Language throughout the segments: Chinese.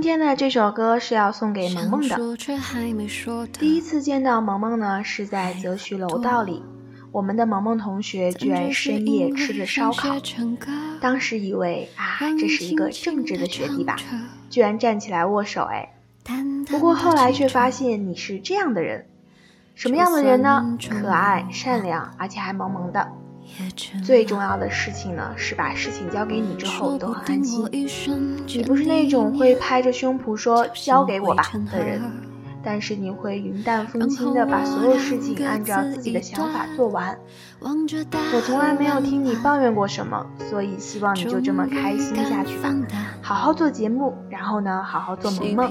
天的这首歌是要送给萌萌的。第一次见到萌萌呢，是在泽徐楼道里。我们的萌萌同学居然深夜吃着烧烤，当时以为啊，这是一个正直的学弟吧，居然站起来握手哎。不过后来却发现你是这样的人，什么样的人呢？可爱、善良，而且还萌萌的。最重要的事情呢，是把事情交给你之后都很安心。你不是那种会拍着胸脯说“交给我吧”的人，但是你会云淡风轻的把所有事情按照自己的想法做完。我从来没有听你抱怨过什么，所以希望你就这么开心下去吧，好好做节目，然后呢，好好做萌萌。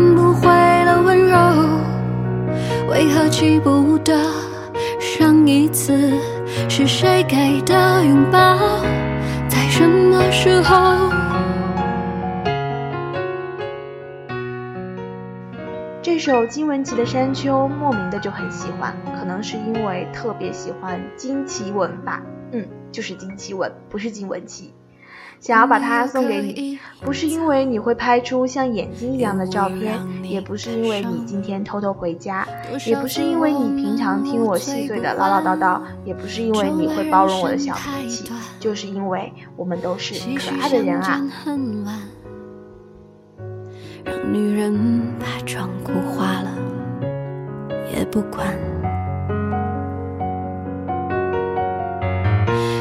记不得上一次是谁给的拥抱，在什么时候？这首金玟岐的《山丘》莫名的就很喜欢，可能是因为特别喜欢金奇文吧。嗯，就是金奇文，不是金玟岐。想要把它送给你，不是因为你会拍出像眼睛一样的照片，也不是因为你今天偷偷回家，也不是因为你平常听我细碎的唠唠叨叨，也不是因为你会包容我的小脾气，就是因为我们都是可爱的人啊。让女人把妆哭花了，也不管。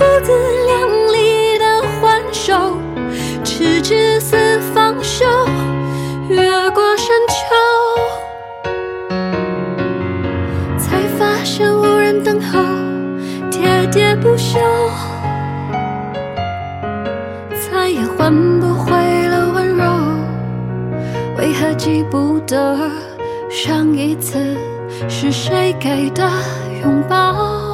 不自量力的还手，直至死方休。越过山丘，才发现无人等候，喋喋不休，再也换不回了温柔，为何记不得？上一次是谁给的拥抱？